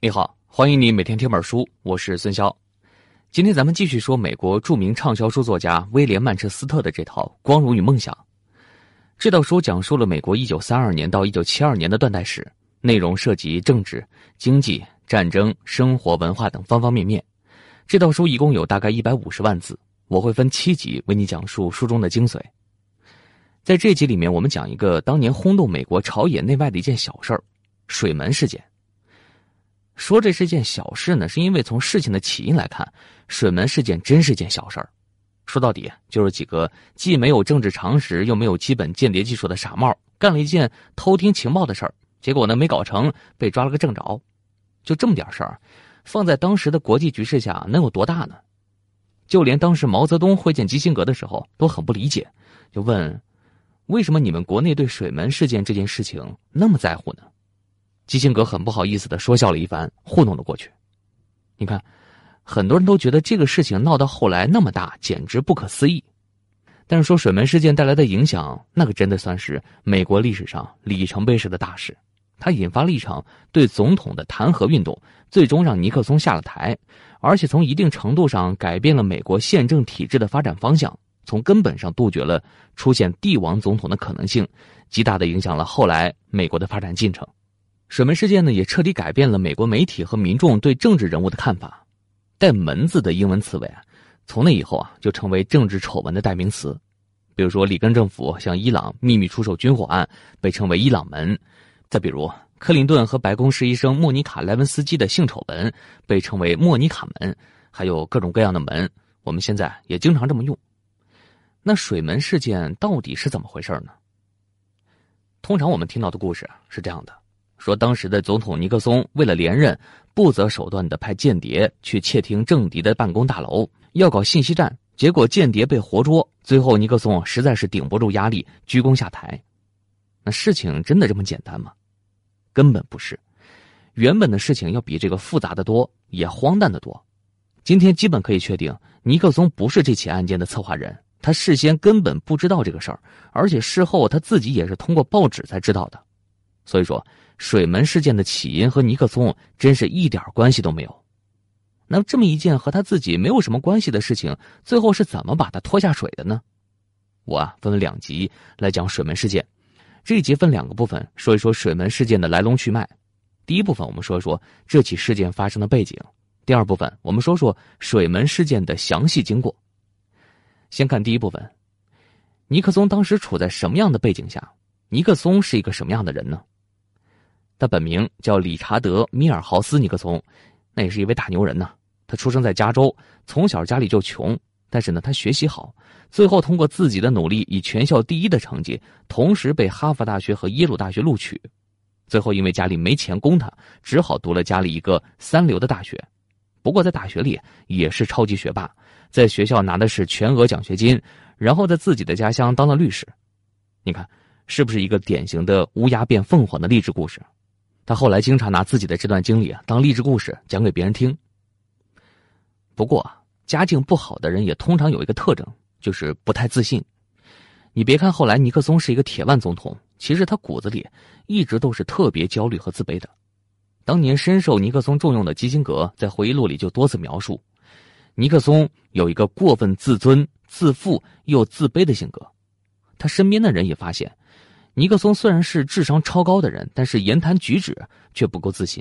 你好，欢迎你每天听本书，我是孙潇。今天咱们继续说美国著名畅销书作家威廉·曼彻斯特的这套《光荣与梦想》。这套书讲述了美国1932年到1972年的断代史，内容涉及政治、经济、战争、生活、文化等方方面面。这套书一共有大概150万字，我会分七集为你讲述书中的精髓。在这集里面，我们讲一个当年轰动美国朝野内外的一件小事儿——水门事件。说这是件小事呢，是因为从事情的起因来看，水门事件真是件小事儿。说到底，就是几个既没有政治常识又没有基本间谍技术的傻帽干了一件偷听情报的事儿，结果呢没搞成，被抓了个正着。就这么点事儿，放在当时的国际局势下能有多大呢？就连当时毛泽东会见基辛格的时候都很不理解，就问：为什么你们国内对水门事件这件事情那么在乎呢？基辛格很不好意思的说笑了一番，糊弄了过去。你看，很多人都觉得这个事情闹到后来那么大，简直不可思议。但是说水门事件带来的影响，那可真的算是美国历史上里程碑式的大事。它引发了一场对总统的弹劾运动，最终让尼克松下了台，而且从一定程度上改变了美国宪政体制的发展方向，从根本上杜绝了出现帝王总统的可能性，极大的影响了后来美国的发展进程。水门事件呢，也彻底改变了美国媒体和民众对政治人物的看法。带“门”字的英文词尾啊，从那以后啊，就成为政治丑闻的代名词。比如说，里根政府向伊朗秘密出售军火案，被称为“伊朗门”；再比如，克林顿和白宫实习生莫妮卡·莱文斯基的性丑闻，被称为“莫妮卡门”。还有各种各样的“门”，我们现在也经常这么用。那水门事件到底是怎么回事呢？通常我们听到的故事是这样的。说当时的总统尼克松为了连任，不择手段的派间谍去窃听政敌的办公大楼，要搞信息战，结果间谍被活捉，最后尼克松实在是顶不住压力，鞠躬下台。那事情真的这么简单吗？根本不是，原本的事情要比这个复杂的多，也荒诞的多。今天基本可以确定，尼克松不是这起案件的策划人，他事先根本不知道这个事儿，而且事后他自己也是通过报纸才知道的。所以说。水门事件的起因和尼克松真是一点关系都没有。那，这么一件和他自己没有什么关系的事情，最后是怎么把他拖下水的呢？我啊，分两集来讲水门事件。这一集分两个部分，说一说水门事件的来龙去脉。第一部分，我们说一说这起事件发生的背景；第二部分，我们说说水门事件的详细经过。先看第一部分，尼克松当时处在什么样的背景下？尼克松是一个什么样的人呢？他本名叫理查德·米尔豪斯·尼克松，那也是一位大牛人呢。他出生在加州，从小家里就穷，但是呢，他学习好，最后通过自己的努力，以全校第一的成绩，同时被哈佛大学和耶鲁大学录取。最后因为家里没钱供他，只好读了家里一个三流的大学。不过在大学里也是超级学霸，在学校拿的是全额奖学金，然后在自己的家乡当了律师。你看，是不是一个典型的乌鸦变凤凰的励志故事？他后来经常拿自己的这段经历啊当励志故事讲给别人听。不过家境不好的人也通常有一个特征，就是不太自信。你别看后来尼克松是一个铁腕总统，其实他骨子里一直都是特别焦虑和自卑的。当年深受尼克松重用的基辛格在回忆录里就多次描述，尼克松有一个过分自尊、自负又自卑的性格。他身边的人也发现。尼克松虽然是智商超高的人，但是言谈举止却不够自信，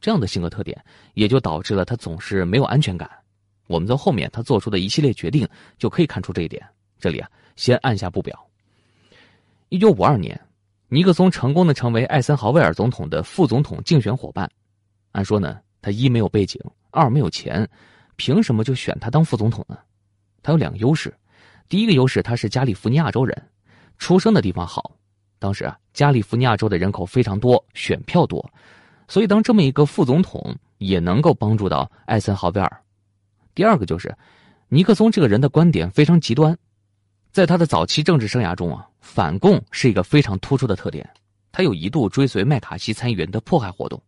这样的性格特点也就导致了他总是没有安全感。我们在后面他做出的一系列决定就可以看出这一点。这里啊，先按下不表。一九五二年，尼克松成功的成为艾森豪威尔总统的副总统竞选伙伴。按说呢，他一没有背景，二没有钱，凭什么就选他当副总统呢？他有两个优势，第一个优势他是加利福尼亚州人，出生的地方好。当时啊，加利福尼亚州的人口非常多，选票多，所以当这么一个副总统也能够帮助到艾森豪威尔。第二个就是，尼克松这个人的观点非常极端，在他的早期政治生涯中啊，反共是一个非常突出的特点。他有一度追随麦卡锡参议员的迫害活动。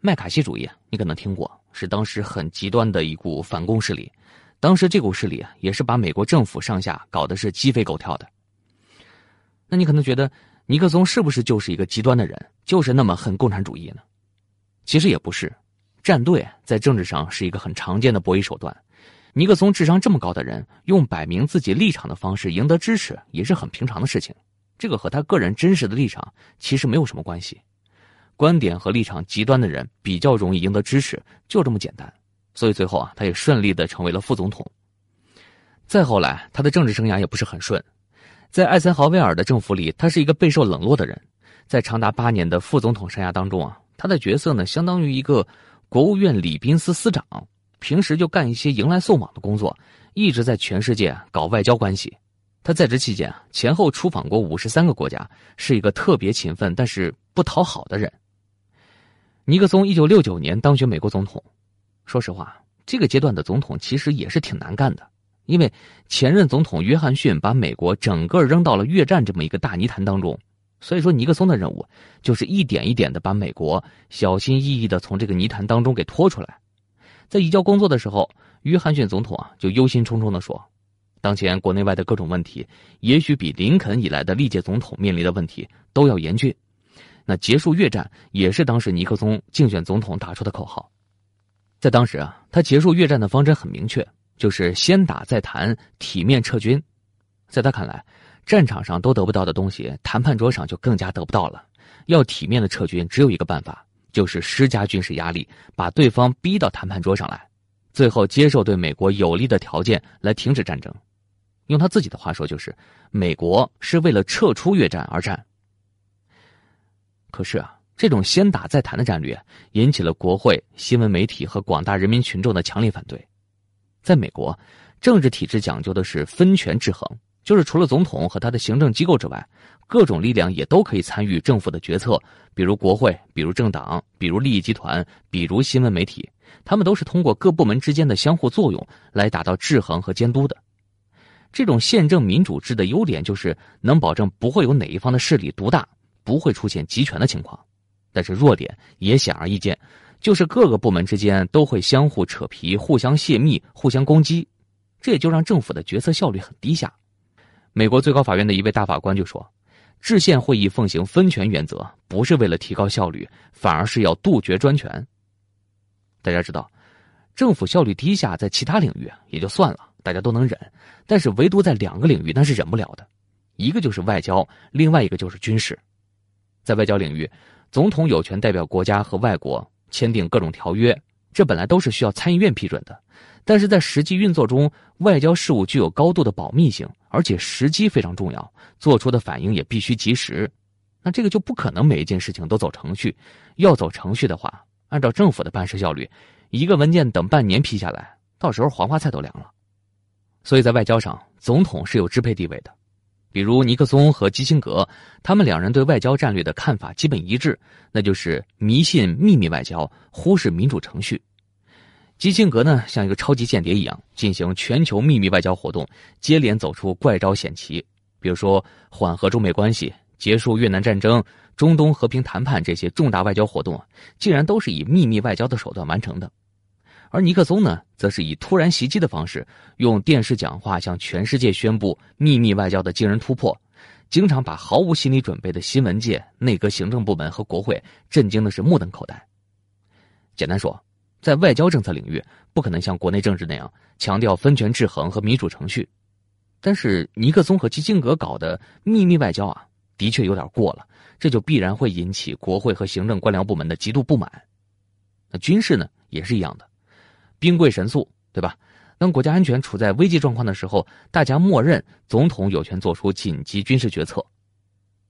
麦卡锡主义你可能听过，是当时很极端的一股反共势力。当时这股势力啊，也是把美国政府上下搞得是鸡飞狗跳的。那你可能觉得尼克松是不是就是一个极端的人，就是那么恨共产主义呢？其实也不是，站队在政治上是一个很常见的博弈手段。尼克松智商这么高的人，用摆明自己立场的方式赢得支持，也是很平常的事情。这个和他个人真实的立场其实没有什么关系。观点和立场极端的人比较容易赢得支持，就这么简单。所以最后啊，他也顺利的成为了副总统。再后来，他的政治生涯也不是很顺，在艾森豪威尔的政府里，他是一个备受冷落的人。在长达八年的副总统生涯当中啊，他的角色呢，相当于一个国务院礼宾司司长。平时就干一些迎来送往的工作，一直在全世界搞外交关系。他在职期间啊，前后出访过五十三个国家，是一个特别勤奋但是不讨好的人。尼克松一九六九年当选美国总统，说实话，这个阶段的总统其实也是挺难干的，因为前任总统约翰逊把美国整个扔到了越战这么一个大泥潭当中，所以说尼克松的任务就是一点一点的把美国小心翼翼的从这个泥潭当中给拖出来。在移交工作的时候，约翰逊总统啊就忧心忡忡的说：“当前国内外的各种问题，也许比林肯以来的历届总统面临的问题都要严峻。”那结束越战也是当时尼克松竞选总统打出的口号。在当时啊，他结束越战的方针很明确，就是先打再谈，体面撤军。在他看来，战场上都得不到的东西，谈判桌上就更加得不到了。要体面的撤军，只有一个办法。就是施加军事压力，把对方逼到谈判桌上来，最后接受对美国有利的条件来停止战争。用他自己的话说，就是美国是为了撤出越战而战。可是啊，这种先打再谈的战略引起了国会、新闻媒体和广大人民群众的强烈反对。在美国，政治体制讲究的是分权制衡。就是除了总统和他的行政机构之外，各种力量也都可以参与政府的决策，比如国会，比如政党，比如利益集团，比如新闻媒体，他们都是通过各部门之间的相互作用来达到制衡和监督的。这种宪政民主制的优点就是能保证不会有哪一方的势力独大，不会出现集权的情况。但是弱点也显而易见，就是各个部门之间都会相互扯皮、互相泄密、互相攻击，这也就让政府的决策效率很低下。美国最高法院的一位大法官就说：“制宪会议奉行分权原则，不是为了提高效率，反而是要杜绝专权。”大家知道，政府效率低下，在其他领域也就算了，大家都能忍；但是唯独在两个领域，那是忍不了的。一个就是外交，另外一个就是军事。在外交领域，总统有权代表国家和外国签订各种条约，这本来都是需要参议院批准的。但是在实际运作中，外交事务具有高度的保密性，而且时机非常重要，做出的反应也必须及时。那这个就不可能每一件事情都走程序。要走程序的话，按照政府的办事效率，一个文件等半年批下来，到时候黄花菜都凉了。所以在外交上，总统是有支配地位的。比如尼克松和基辛格，他们两人对外交战略的看法基本一致，那就是迷信秘密外交，忽视民主程序。基辛格呢，像一个超级间谍一样进行全球秘密外交活动，接连走出怪招险棋，比如说缓和中美关系、结束越南战争、中东和平谈判这些重大外交活动，竟然都是以秘密外交的手段完成的。而尼克松呢，则是以突然袭击的方式，用电视讲话向全世界宣布秘密外交的惊人突破，经常把毫无心理准备的新闻界、内阁行政部门和国会震惊的是目瞪口呆。简单说。在外交政策领域，不可能像国内政治那样强调分权制衡和民主程序，但是尼克松和基辛格搞的秘密外交啊，的确有点过了，这就必然会引起国会和行政官僚部门的极度不满。那军事呢，也是一样的，兵贵神速，对吧？当国家安全处在危机状况的时候，大家默认总统有权做出紧急军事决策。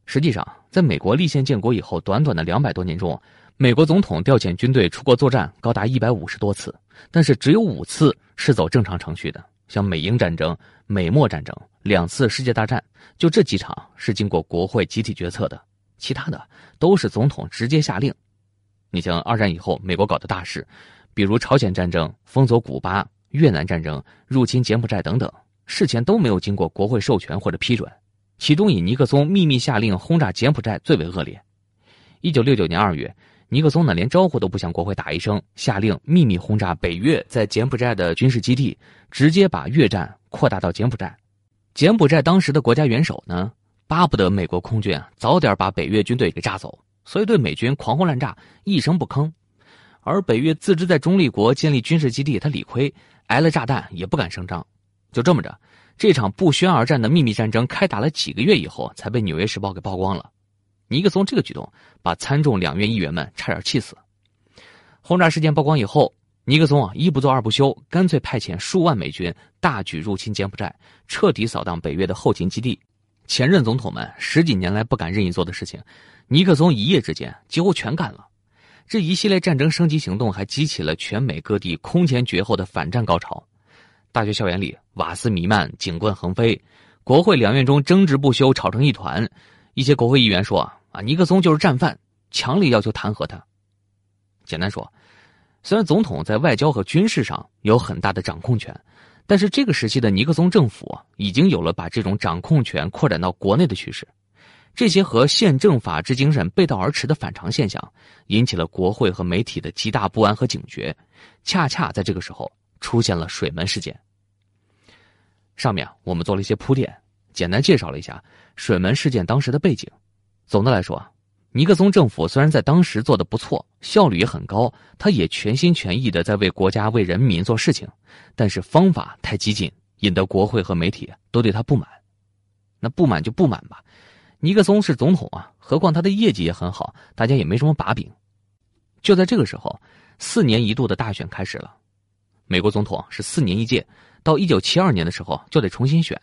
实际上，在美国立宪建国以后，短短的两百多年中。美国总统调遣军队出国作战高达一百五十多次，但是只有五次是走正常程序的，像美英战争、美墨战争、两次世界大战，就这几场是经过国会集体决策的，其他的都是总统直接下令。你像二战以后美国搞的大事，比如朝鲜战争、封锁古巴、越南战争、入侵柬埔寨等等，事前都没有经过国会授权或者批准，其中以尼克松秘密下令轰炸柬埔寨最为恶劣。一九六九年二月。尼克松呢，连招呼都不向国会打一声，下令秘密轰炸北越在柬埔寨的军事基地，直接把越战扩大到柬埔寨。柬埔寨当时的国家元首呢，巴不得美国空军早点把北越军队给炸走，所以对美军狂轰滥炸，一声不吭。而北越自知在中立国建立军事基地，他理亏，挨了炸弹也不敢声张。就这么着，这场不宣而战的秘密战争开打了几个月以后，才被《纽约时报》给曝光了。尼克松这个举动，把参众两院议员们差点气死。轰炸事件曝光以后，尼克松啊一不做二不休，干脆派遣数万美军大举入侵柬埔寨，彻底扫荡北约的后勤基地。前任总统们十几年来不敢任意做的事情，尼克松一夜之间几乎全干了。这一系列战争升级行动还激起了全美各地空前绝后的反战高潮。大学校园里瓦斯弥漫，警棍横飞，国会两院中争执不休，吵成一团。一些国会议员说：“啊，尼克松就是战犯，强烈要求弹劾他。”简单说，虽然总统在外交和军事上有很大的掌控权。但是这个时期的尼克松政府已经有了把这种掌控权扩展到国内的趋势，这些和宪政法治精神背道而驰的反常现象，引起了国会和媒体的极大不安和警觉。恰恰在这个时候，出现了水门事件。上面我们做了一些铺垫，简单介绍了一下水门事件当时的背景。总的来说。尼克松政府虽然在当时做的不错，效率也很高，他也全心全意的在为国家、为人民做事情，但是方法太激进，引得国会和媒体都对他不满。那不满就不满吧，尼克松是总统啊，何况他的业绩也很好，大家也没什么把柄。就在这个时候，四年一度的大选开始了，美国总统是四年一届，到一九七二年的时候就得重新选。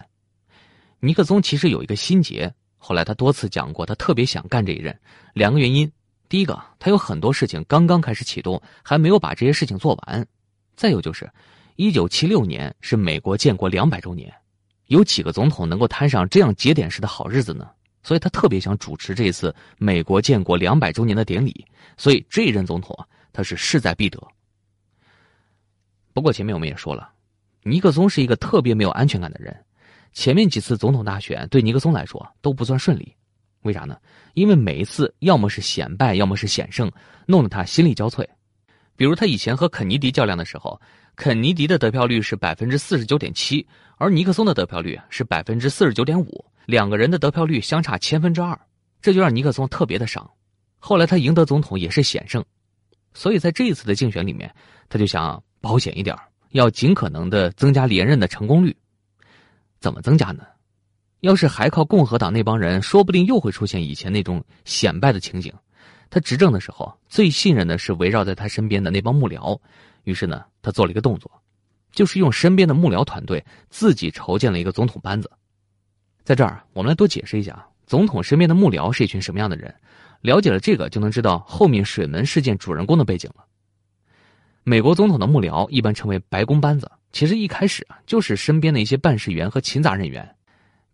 尼克松其实有一个心结。后来他多次讲过，他特别想干这一任，两个原因：第一个，他有很多事情刚刚开始启动，还没有把这些事情做完；再有就是，一九七六年是美国建国两百周年，有几个总统能够摊上这样节点式的好日子呢？所以他特别想主持这次美国建国两百周年的典礼，所以这一任总统啊他是势在必得。不过前面我们也说了，尼克松是一个特别没有安全感的人。前面几次总统大选对尼克松来说都不算顺利，为啥呢？因为每一次要么是险败，要么是险胜，弄得他心力交瘁。比如他以前和肯尼迪较量的时候，肯尼迪的得票率是百分之四十九点七，而尼克松的得票率是百分之四十九点五，两个人的得票率相差千分之二，这就让尼克松特别的伤。后来他赢得总统也是险胜，所以在这一次的竞选里面，他就想保险一点，要尽可能的增加连任的成功率。怎么增加呢？要是还靠共和党那帮人，说不定又会出现以前那种显败的情景。他执政的时候最信任的是围绕在他身边的那帮幕僚，于是呢，他做了一个动作，就是用身边的幕僚团队自己筹建了一个总统班子。在这儿，我们来多解释一下，总统身边的幕僚是一群什么样的人。了解了这个，就能知道后面水门事件主人公的背景了。美国总统的幕僚一般称为白宫班子。其实一开始啊，就是身边的一些办事员和勤杂人员。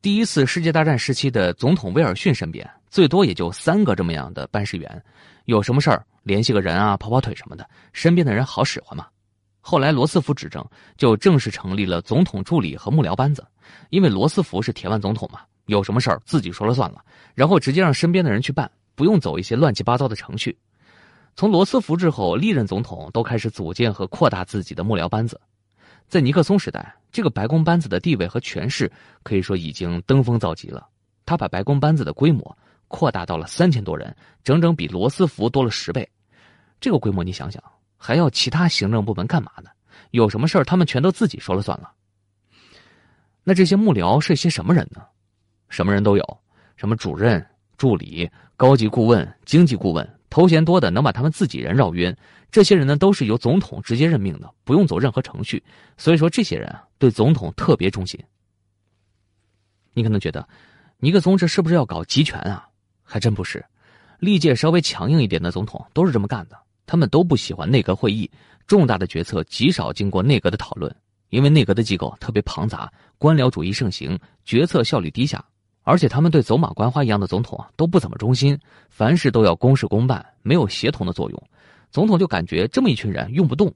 第一次世界大战时期的总统威尔逊身边，最多也就三个这么样的办事员，有什么事儿联系个人啊，跑跑腿什么的，身边的人好使唤嘛。后来罗斯福执政，就正式成立了总统助理和幕僚班子，因为罗斯福是铁腕总统嘛，有什么事儿自己说了算了，然后直接让身边的人去办，不用走一些乱七八糟的程序。从罗斯福之后，历任总统都开始组建和扩大自己的幕僚班子。在尼克松时代，这个白宫班子的地位和权势可以说已经登峰造极了。他把白宫班子的规模扩大到了三千多人，整整比罗斯福多了十倍。这个规模，你想想，还要其他行政部门干嘛呢？有什么事儿，他们全都自己说了算了。那这些幕僚是些什么人呢？什么人都有，什么主任、助理、高级顾问、经济顾问。头衔多的能把他们自己人绕晕，这些人呢都是由总统直接任命的，不用走任何程序。所以说，这些人啊对总统特别忠心。你可能觉得，尼克松这是不是要搞集权啊？还真不是，历届稍微强硬一点的总统都是这么干的。他们都不喜欢内阁会议，重大的决策极少经过内阁的讨论，因为内阁的机构特别庞杂，官僚主义盛行，决策效率低下。而且他们对走马观花一样的总统都不怎么忠心，凡事都要公事公办，没有协同的作用。总统就感觉这么一群人用不动。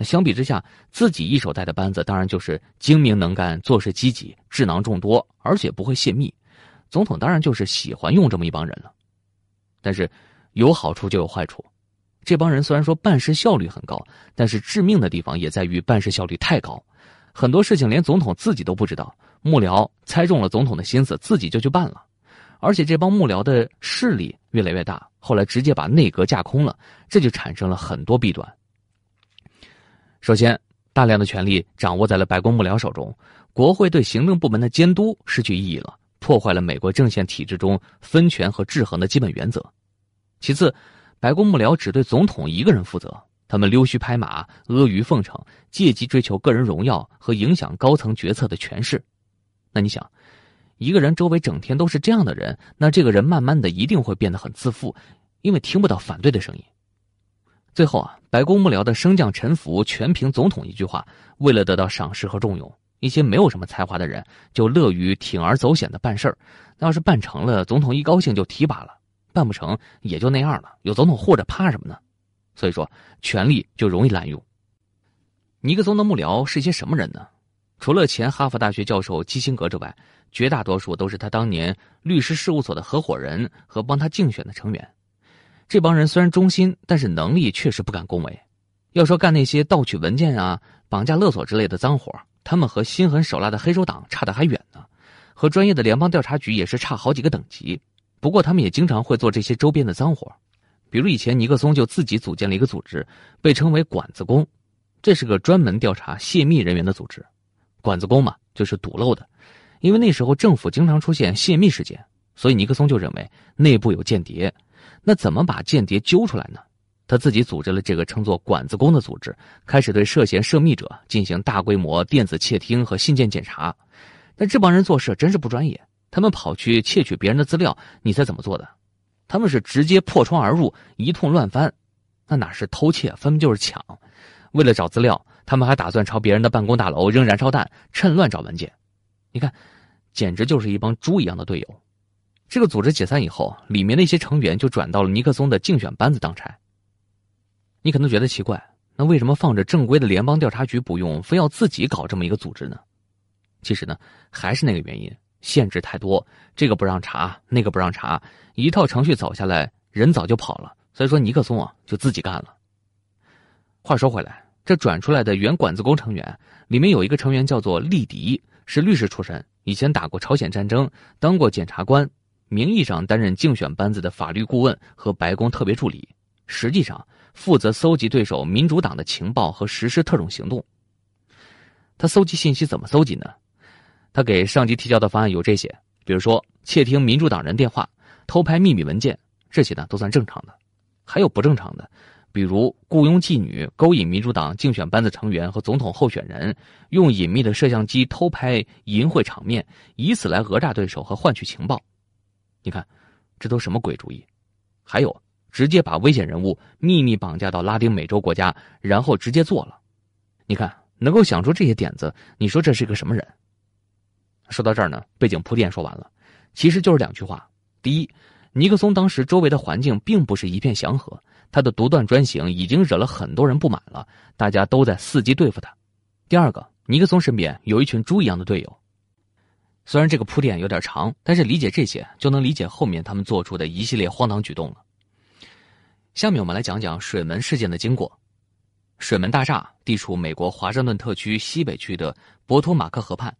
相比之下，自己一手带的班子当然就是精明能干、做事积极、智囊众多，而且不会泄密。总统当然就是喜欢用这么一帮人了。但是有好处就有坏处，这帮人虽然说办事效率很高，但是致命的地方也在于办事效率太高，很多事情连总统自己都不知道。幕僚猜中了总统的心思，自己就去办了，而且这帮幕僚的势力越来越大，后来直接把内阁架空了，这就产生了很多弊端。首先，大量的权力掌握在了白宫幕僚手中，国会对行政部门的监督失去意义了，破坏了美国政宪体制中分权和制衡的基本原则。其次，白宫幕僚只对总统一个人负责，他们溜须拍马、阿谀奉承，借机追求个人荣耀和影响高层决策的权势。那你想？一个人周围整天都是这样的人，那这个人慢慢的一定会变得很自负，因为听不到反对的声音。最后啊，白宫幕僚的升降沉浮全凭总统一句话。为了得到赏识和重用，一些没有什么才华的人就乐于铤而走险的办事儿。那要是办成了，总统一高兴就提拔了；办不成，也就那样了。有总统护着，怕什么呢？所以说，权力就容易滥用。尼克松的幕僚是一些什么人呢？除了前哈佛大学教授基辛格之外。绝大多数都是他当年律师事务所的合伙人和帮他竞选的成员。这帮人虽然忠心，但是能力确实不敢恭维。要说干那些盗取文件啊、绑架勒索之类的脏活，他们和心狠手辣的黑手党差得还远呢，和专业的联邦调查局也是差好几个等级。不过他们也经常会做这些周边的脏活，比如以前尼克松就自己组建了一个组织，被称为“管子工”，这是个专门调查泄密人员的组织。管子工嘛，就是堵漏的。因为那时候政府经常出现泄密事件，所以尼克松就认为内部有间谍。那怎么把间谍揪出来呢？他自己组织了这个称作“管子工”的组织，开始对涉嫌涉密者进行大规模电子窃听和信件检查。但这帮人做事真是不专业，他们跑去窃取别人的资料，你猜怎么做的？他们是直接破窗而入，一通乱翻。那哪是偷窃，分明就是抢。为了找资料，他们还打算朝别人的办公大楼扔燃烧弹，趁乱找文件。你看。简直就是一帮猪一样的队友。这个组织解散以后，里面的一些成员就转到了尼克松的竞选班子当差。你可能觉得奇怪，那为什么放着正规的联邦调查局不用，非要自己搞这么一个组织呢？其实呢，还是那个原因，限制太多，这个不让查，那个不让查，一套程序走下来，人早就跑了。所以说，尼克松啊，就自己干了。话说回来，这转出来的原管子工成员里面有一个成员叫做利迪，是律师出身。以前打过朝鲜战争，当过检察官，名义上担任竞选班子的法律顾问和白宫特别助理，实际上负责搜集对手民主党的情报和实施特种行动。他搜集信息怎么搜集呢？他给上级提交的方案有这些，比如说窃听民主党人电话、偷拍秘密文件，这些呢都算正常的，还有不正常的。比如雇佣妓女勾引民主党竞选班子成员和总统候选人，用隐秘的摄像机偷拍淫秽场面，以此来讹诈对手和换取情报。你看，这都什么鬼主意？还有，直接把危险人物秘密绑架到拉丁美洲国家，然后直接做了。你看，能够想出这些点子，你说这是个什么人？说到这儿呢，背景铺垫说完了，其实就是两句话：第一，尼克松当时周围的环境并不是一片祥和。他的独断专行已经惹了很多人不满了，大家都在伺机对付他。第二个，尼克松身边有一群猪一样的队友。虽然这个铺垫有点长，但是理解这些就能理解后面他们做出的一系列荒唐举动了。下面我们来讲讲水门事件的经过。水门大厦地处美国华盛顿特区西北区的博托马克河畔，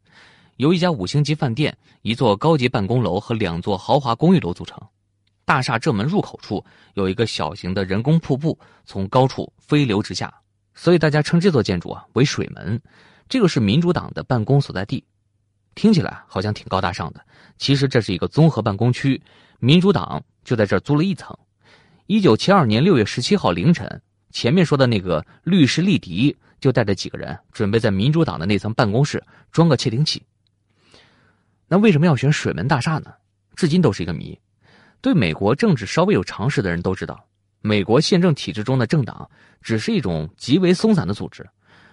由一家五星级饭店、一座高级办公楼和两座豪华公寓楼组成。大厦正门入口处有一个小型的人工瀑布，从高处飞流直下，所以大家称这座建筑啊为水门。这个是民主党的办公所在地，听起来好像挺高大上的，其实这是一个综合办公区，民主党就在这儿租了一层。一九七二年六月十七号凌晨，前面说的那个律师利迪就带着几个人准备在民主党的那层办公室装个窃听器。那为什么要选水门大厦呢？至今都是一个谜。对美国政治稍微有常识的人都知道，美国宪政体制中的政党只是一种极为松散的组织。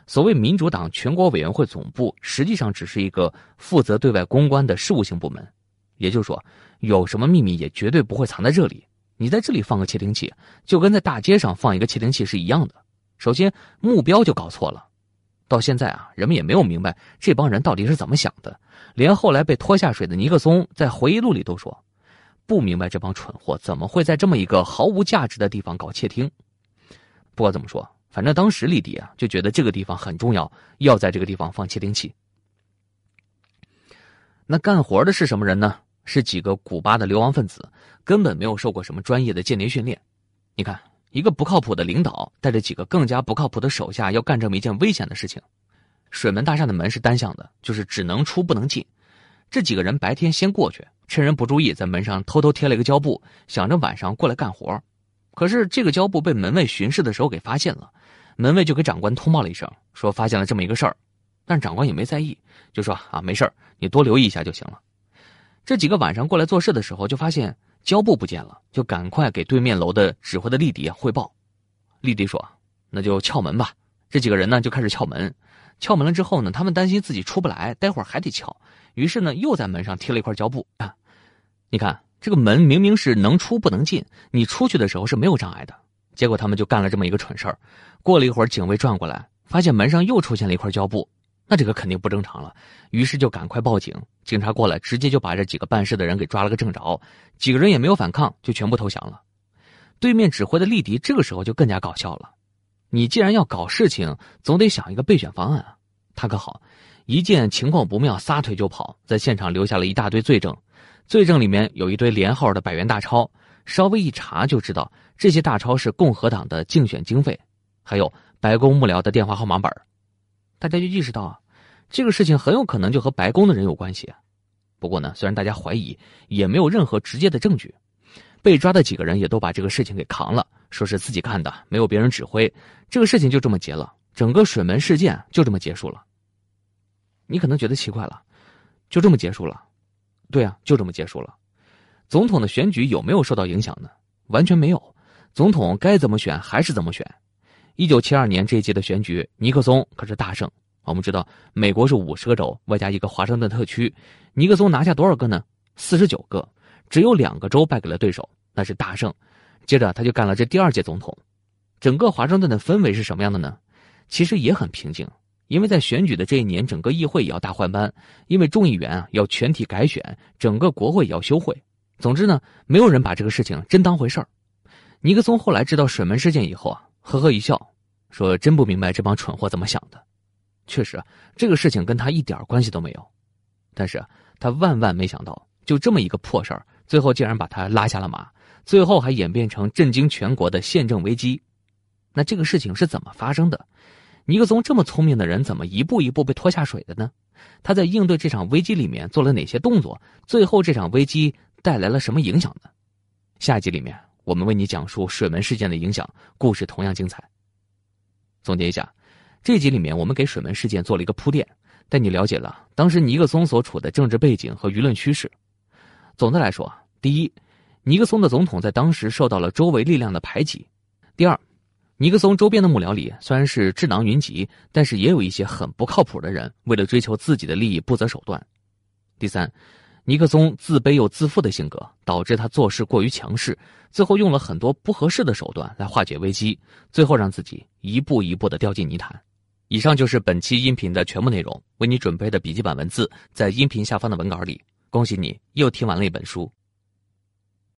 所谓民主党全国委员会总部，实际上只是一个负责对外公关的事务性部门。也就是说，有什么秘密也绝对不会藏在这里。你在这里放个窃听器，就跟在大街上放一个窃听器是一样的。首先，目标就搞错了。到现在啊，人们也没有明白这帮人到底是怎么想的。连后来被拖下水的尼克松在回忆录里都说。不明白这帮蠢货怎么会在这么一个毫无价值的地方搞窃听。不管怎么说，反正当时利迪啊就觉得这个地方很重要，要在这个地方放窃听器。那干活的是什么人呢？是几个古巴的流亡分子，根本没有受过什么专业的间谍训练。你看，一个不靠谱的领导带着几个更加不靠谱的手下，要干这么一件危险的事情。水门大厦的门是单向的，就是只能出不能进。这几个人白天先过去，趁人不注意，在门上偷偷贴了一个胶布，想着晚上过来干活。可是这个胶布被门卫巡视的时候给发现了，门卫就给长官通报了一声，说发现了这么一个事儿。但长官也没在意，就说啊没事你多留意一下就行了。这几个晚上过来做事的时候，就发现胶布不见了，就赶快给对面楼的指挥的丽迪汇报。丽迪说：“那就撬门吧。”这几个人呢就开始撬门。撬门了之后呢，他们担心自己出不来，待会儿还得撬，于是呢又在门上贴了一块胶布啊。你看这个门明明是能出不能进，你出去的时候是没有障碍的。结果他们就干了这么一个蠢事儿。过了一会儿，警卫转过来，发现门上又出现了一块胶布，那这个肯定不正常了，于是就赶快报警。警察过来，直接就把这几个办事的人给抓了个正着。几个人也没有反抗，就全部投降了。对面指挥的丽迪这个时候就更加搞笑了。你既然要搞事情，总得想一个备选方案啊！他可好，一见情况不妙，撒腿就跑，在现场留下了一大堆罪证。罪证里面有一堆连号的百元大钞，稍微一查就知道这些大钞是共和党的竞选经费，还有白宫幕僚的电话号码本大家就意识到啊，这个事情很有可能就和白宫的人有关系。不过呢，虽然大家怀疑，也没有任何直接的证据。被抓的几个人也都把这个事情给扛了，说是自己干的，没有别人指挥，这个事情就这么结了，整个水门事件就这么结束了。你可能觉得奇怪了，就这么结束了？对啊，就这么结束了。总统的选举有没有受到影响呢？完全没有，总统该怎么选还是怎么选。一九七二年这一届的选举，尼克松可是大胜。我们知道，美国是五十个州外加一个华盛顿特区，尼克松拿下多少个呢？四十九个。只有两个州败给了对手，那是大胜。接着他就干了这第二届总统。整个华盛顿的氛围是什么样的呢？其实也很平静，因为在选举的这一年，整个议会也要大换班，因为众议员啊要全体改选，整个国会也要休会。总之呢，没有人把这个事情真当回事儿。尼克松后来知道水门事件以后啊，呵呵一笑，说：“真不明白这帮蠢货怎么想的。”确实，这个事情跟他一点关系都没有。但是他万万没想到，就这么一个破事儿。最后竟然把他拉下了马，最后还演变成震惊全国的宪政危机。那这个事情是怎么发生的？尼克松这么聪明的人，怎么一步一步被拖下水的呢？他在应对这场危机里面做了哪些动作？最后这场危机带来了什么影响呢？下集里面我们为你讲述水门事件的影响，故事同样精彩。总结一下，这集里面我们给水门事件做了一个铺垫，带你了解了当时尼克松所处的政治背景和舆论趋势。总的来说，第一，尼克松的总统在当时受到了周围力量的排挤；第二，尼克松周边的幕僚里虽然是智囊云集，但是也有一些很不靠谱的人，为了追求自己的利益不择手段；第三，尼克松自卑又自负的性格导致他做事过于强势，最后用了很多不合适的手段来化解危机，最后让自己一步一步的掉进泥潭。以上就是本期音频的全部内容，为你准备的笔记本文字在音频下方的文稿里。恭喜你，又听完了一本书。